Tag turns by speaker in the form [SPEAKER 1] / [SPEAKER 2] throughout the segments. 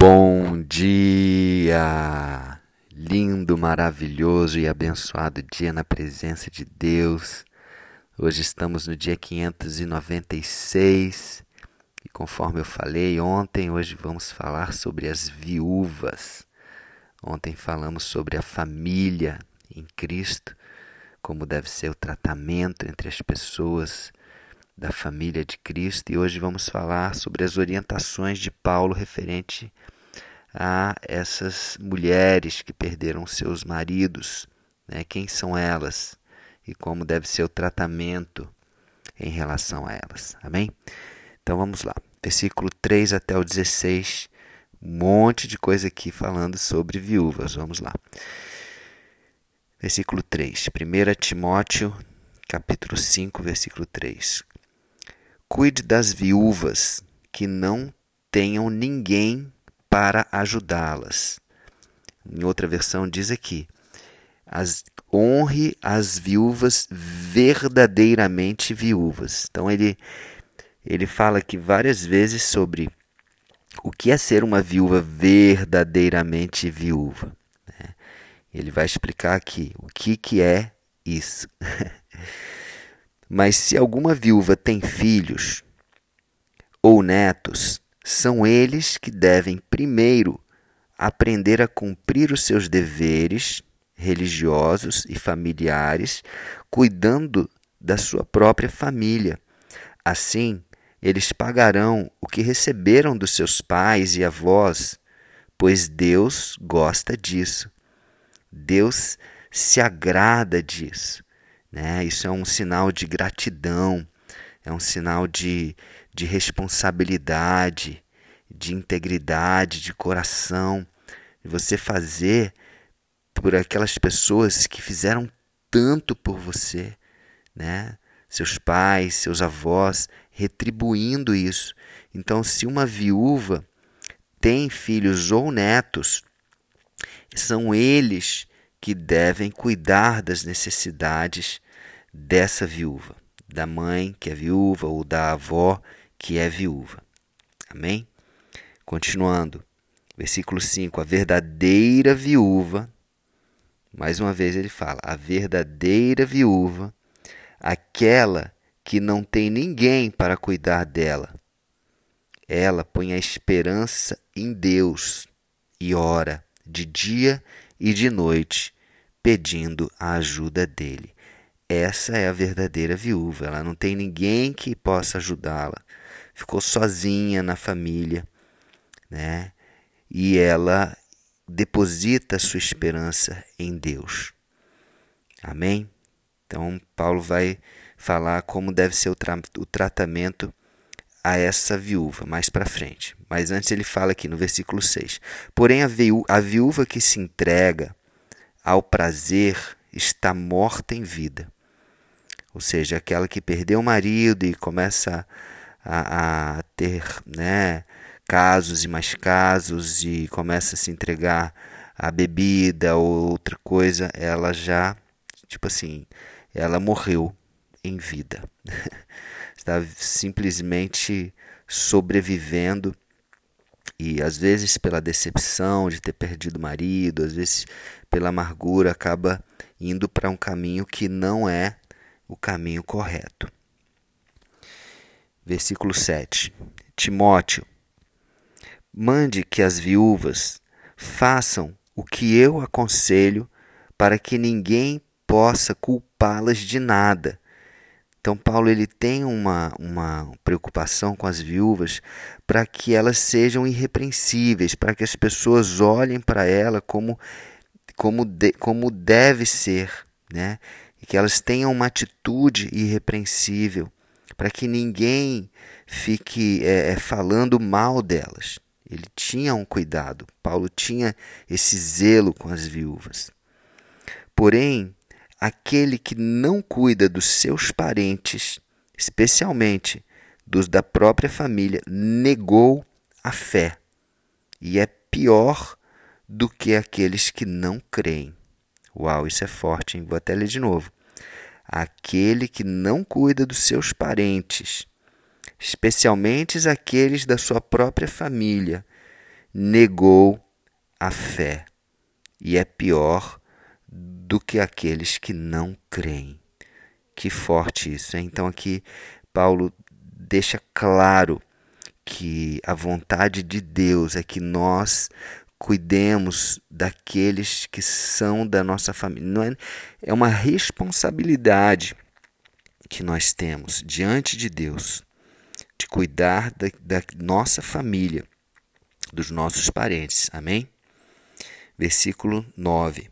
[SPEAKER 1] Bom dia! Lindo, maravilhoso e abençoado dia na presença de Deus. Hoje estamos no dia 596 e, conforme eu falei ontem, hoje vamos falar sobre as viúvas. Ontem falamos sobre a família em Cristo, como deve ser o tratamento entre as pessoas da família de Cristo e hoje vamos falar sobre as orientações de Paulo referente a essas mulheres que perderam seus maridos, né? quem são elas e como deve ser o tratamento em relação a elas. Amém? Então vamos lá. Versículo 3 até o 16, um monte de coisa aqui falando sobre viúvas. Vamos lá. Versículo 3. 1 Timóteo, capítulo 5, versículo 3. Cuide das viúvas que não tenham ninguém para ajudá-las. Em outra versão diz aqui: as, honre as viúvas verdadeiramente viúvas. Então ele ele fala aqui várias vezes sobre o que é ser uma viúva verdadeiramente viúva. Né? Ele vai explicar aqui o que, que é isso. Mas se alguma viúva tem filhos ou netos, são eles que devem primeiro aprender a cumprir os seus deveres religiosos e familiares, cuidando da sua própria família. Assim, eles pagarão o que receberam dos seus pais e avós, pois Deus gosta disso. Deus se agrada disso. Né? Isso é um sinal de gratidão, é um sinal de, de responsabilidade, de integridade, de coração, você fazer por aquelas pessoas que fizeram tanto por você, né? Seus pais, seus avós, retribuindo isso. Então, se uma viúva tem filhos ou netos, são eles que devem cuidar das necessidades dessa viúva, da mãe que é viúva ou da avó que é viúva. Amém? Continuando, versículo 5: a verdadeira viúva, mais uma vez ele fala, a verdadeira viúva, aquela que não tem ninguém para cuidar dela. Ela põe a esperança em Deus e ora de dia e de noite, pedindo a ajuda dele. Essa é a verdadeira viúva. Ela não tem ninguém que possa ajudá-la. Ficou sozinha na família, né? E ela deposita sua esperança em Deus. Amém? Então, Paulo vai falar como deve ser o, tra o tratamento a essa viúva mais para frente. Mas antes ele fala aqui no versículo 6: Porém, a, viú a viúva que se entrega ao prazer está morta em vida. Ou seja, aquela que perdeu o marido e começa a, a ter né, casos e mais casos e começa a se entregar à bebida ou outra coisa, ela já, tipo assim, ela morreu em vida. Está simplesmente sobrevivendo e às vezes pela decepção de ter perdido o marido, às vezes pela amargura acaba indo para um caminho que não é o caminho correto. Versículo 7. Timóteo, mande que as viúvas façam o que eu aconselho para que ninguém possa culpá-las de nada então Paulo ele tem uma, uma preocupação com as viúvas para que elas sejam irrepreensíveis, para que as pessoas olhem para ela como como, de, como deve ser, né? E que elas tenham uma atitude irrepreensível, para que ninguém fique é, é, falando mal delas. Ele tinha um cuidado, Paulo tinha esse zelo com as viúvas. Porém, aquele que não cuida dos seus parentes, especialmente dos da própria família, negou a fé e é pior do que aqueles que não creem. Uau, isso é forte, hein? Vou até ler de novo. Aquele que não cuida dos seus parentes, especialmente aqueles da sua própria família, negou a fé e é pior do que aqueles que não creem. Que forte isso, hein? Então aqui Paulo deixa claro que a vontade de Deus é que nós cuidemos daqueles que são da nossa família. Não é, é uma responsabilidade que nós temos diante de Deus de cuidar da, da nossa família, dos nossos parentes. Amém? Versículo 9.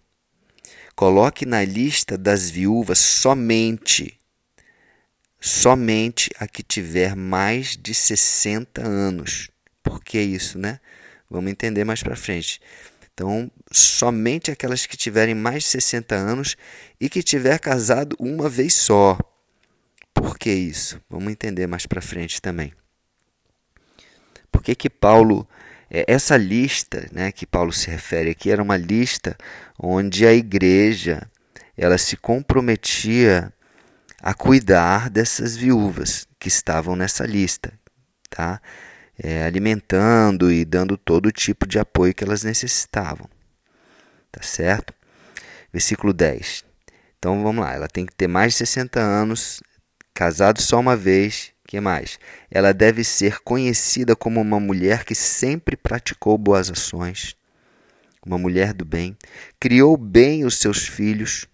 [SPEAKER 1] Coloque na lista das viúvas somente somente a que tiver mais de 60 anos. Por que isso, né? Vamos entender mais para frente. Então, somente aquelas que tiverem mais de 60 anos e que tiver casado uma vez só. Por que isso? Vamos entender mais para frente também. Por que que Paulo essa lista, né, que Paulo se refere aqui, era uma lista onde a igreja ela se comprometia a cuidar dessas viúvas que estavam nessa lista, tá? É, alimentando e dando todo tipo de apoio que elas necessitavam, tá certo? Versículo 10. Então vamos lá, ela tem que ter mais de 60 anos, casado só uma vez, que mais? Ela deve ser conhecida como uma mulher que sempre praticou boas ações, uma mulher do bem, criou bem os seus filhos,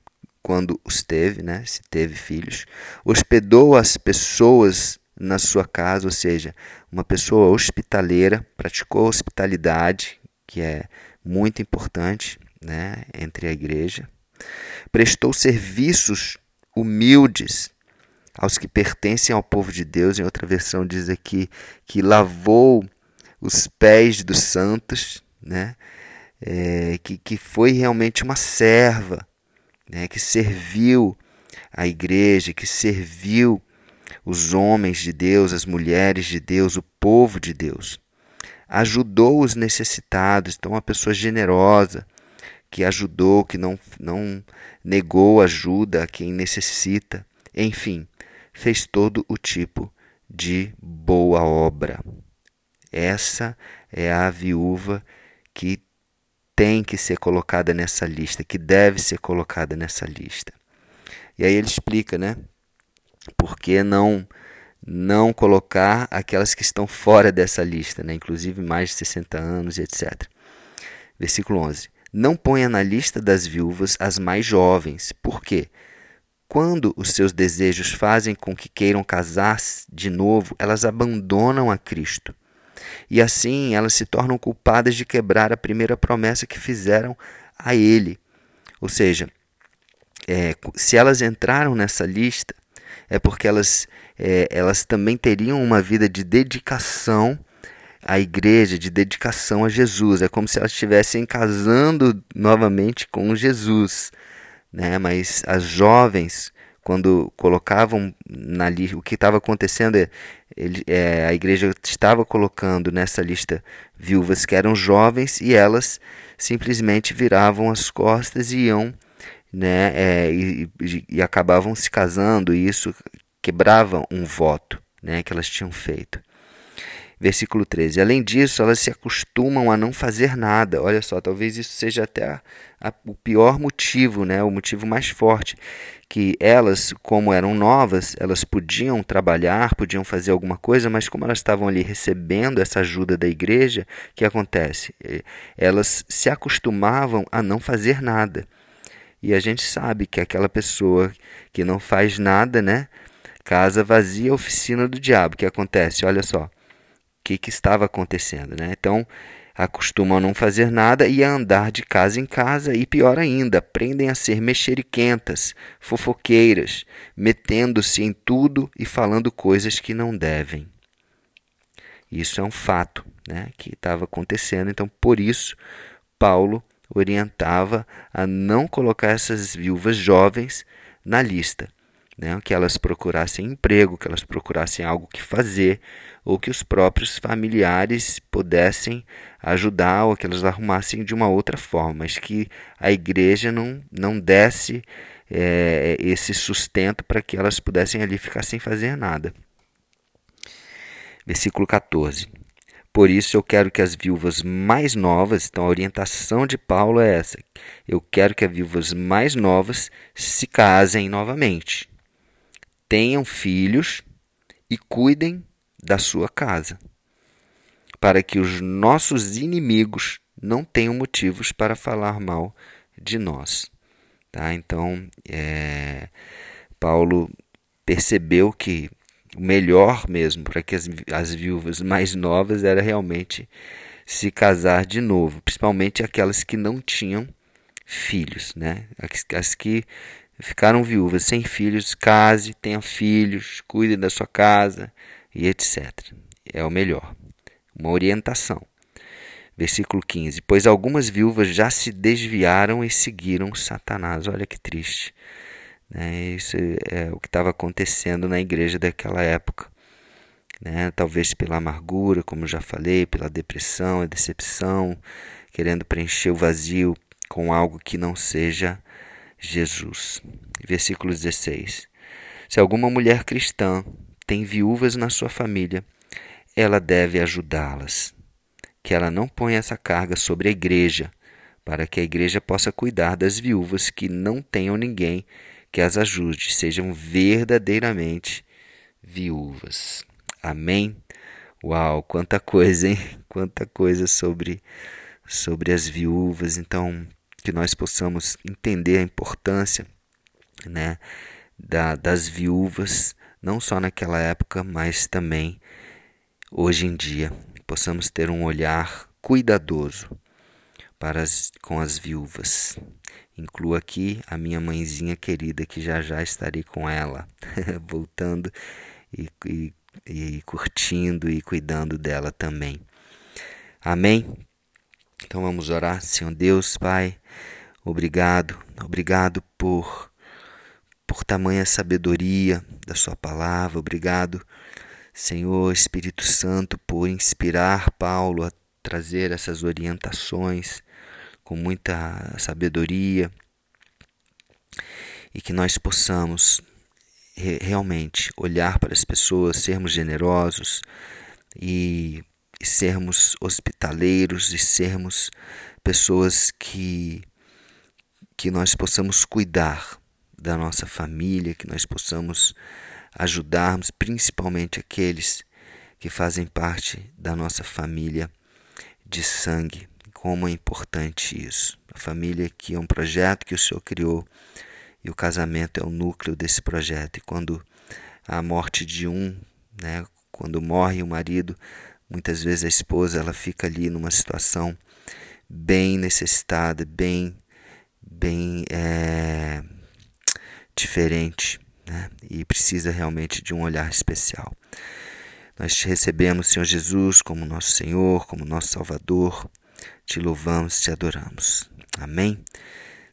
[SPEAKER 1] quando os teve, né? Se teve filhos, hospedou as pessoas na sua casa, ou seja, uma pessoa hospitaleira, praticou hospitalidade, que é muito importante, né, entre a igreja. Prestou serviços humildes aos que pertencem ao povo de Deus. Em outra versão diz aqui que lavou os pés dos santos, né? É, que, que foi realmente uma serva né, que serviu a igreja, que serviu os homens de Deus, as mulheres de Deus, o povo de Deus. Ajudou os necessitados, então uma pessoa generosa, que ajudou, que não, não negou ajuda a quem necessita. Enfim, fez todo o tipo de boa obra. Essa é a viúva que tem que ser colocada nessa lista, que deve ser colocada nessa lista. E aí ele explica, né? Por que não não colocar aquelas que estão fora dessa lista, né? inclusive mais de 60 anos e etc. Versículo 11. Não ponha na lista das viúvas as mais jovens. Por quê? Quando os seus desejos fazem com que queiram casar de novo, elas abandonam a Cristo e assim elas se tornam culpadas de quebrar a primeira promessa que fizeram a ele. Ou seja, é, se elas entraram nessa lista, é porque elas, é, elas também teriam uma vida de dedicação à igreja, de dedicação a Jesus. É como se elas estivessem casando novamente com Jesus. Né? Mas as jovens, quando colocavam na lista, o que estava acontecendo é, ele, é, a igreja estava colocando nessa lista viúvas que eram jovens e elas simplesmente viravam as costas e iam, né, é, e, e, e acabavam se casando e isso quebrava um voto, né, que elas tinham feito. Versículo 13. Além disso, elas se acostumam a não fazer nada. Olha só, talvez isso seja até a, a, o pior motivo, né? o motivo mais forte. Que elas, como eram novas, elas podiam trabalhar, podiam fazer alguma coisa, mas como elas estavam ali recebendo essa ajuda da igreja, o que acontece? Elas se acostumavam a não fazer nada. E a gente sabe que aquela pessoa que não faz nada, né? Casa vazia, oficina do diabo. O que acontece? Olha só que, que estava acontecendo. Né? Então, acostumam a não fazer nada e a andar de casa em casa, e pior ainda, aprendem a ser mexeriquentas, fofoqueiras, metendo-se em tudo e falando coisas que não devem. Isso é um fato né, que estava acontecendo, então por isso Paulo orientava a não colocar essas viúvas jovens na lista né? que elas procurassem emprego, que elas procurassem algo que fazer, ou que os próprios familiares pudessem ajudar, ou que elas arrumassem de uma outra forma, mas que a igreja não, não desse é, esse sustento para que elas pudessem ali ficar sem fazer nada. Versículo 14. Por isso eu quero que as viúvas mais novas, então a orientação de Paulo é essa. Eu quero que as viúvas mais novas se casem novamente. Tenham filhos e cuidem da sua casa, para que os nossos inimigos não tenham motivos para falar mal de nós. Tá? Então, é, Paulo percebeu que o melhor mesmo para que as, as viúvas mais novas era realmente se casar de novo, principalmente aquelas que não tinham filhos, né? As, as que ficaram viúvas sem filhos, case, tenha filhos, cuide da sua casa e etc. É o melhor. Uma orientação. Versículo 15: Pois algumas viúvas já se desviaram e seguiram Satanás. Olha que triste. Né? Isso é o que estava acontecendo na igreja daquela época. Né? Talvez pela amargura, como já falei, pela depressão, a decepção, querendo preencher o vazio com algo que não seja Jesus. Versículo 16: Se alguma mulher cristã tem viúvas na sua família, ela deve ajudá-las. Que ela não ponha essa carga sobre a igreja, para que a igreja possa cuidar das viúvas que não tenham ninguém que as ajude, sejam verdadeiramente viúvas. Amém? Uau, quanta coisa, hein? Quanta coisa sobre, sobre as viúvas. Então, que nós possamos entender a importância né, da, das viúvas, não só naquela época, mas também hoje em dia. Possamos ter um olhar cuidadoso para as, com as viúvas. Incluo aqui a minha mãezinha querida, que já já estarei com ela, voltando e, e, e curtindo e cuidando dela também. Amém? Então vamos orar. Senhor Deus, Pai, obrigado, obrigado por, por tamanha sabedoria da Sua palavra, obrigado, Senhor Espírito Santo, por inspirar Paulo a trazer essas orientações com muita sabedoria e que nós possamos re realmente olhar para as pessoas, sermos generosos e, e sermos hospitaleiros e sermos pessoas que que nós possamos cuidar da nossa família, que nós possamos ajudarmos principalmente aqueles que fazem parte da nossa família de sangue, como é importante isso. A família que é um projeto que o Senhor criou e o casamento é o núcleo desse projeto. E quando a morte de um, né, quando morre o marido, muitas vezes a esposa ela fica ali numa situação bem necessitada, bem, bem é, diferente, né, e precisa realmente de um olhar especial. Nós te recebemos, Senhor Jesus, como nosso Senhor, como nosso Salvador te louvamos, te adoramos. Amém?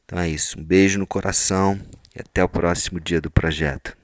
[SPEAKER 1] Então é isso. Um beijo no coração e até o próximo dia do projeto.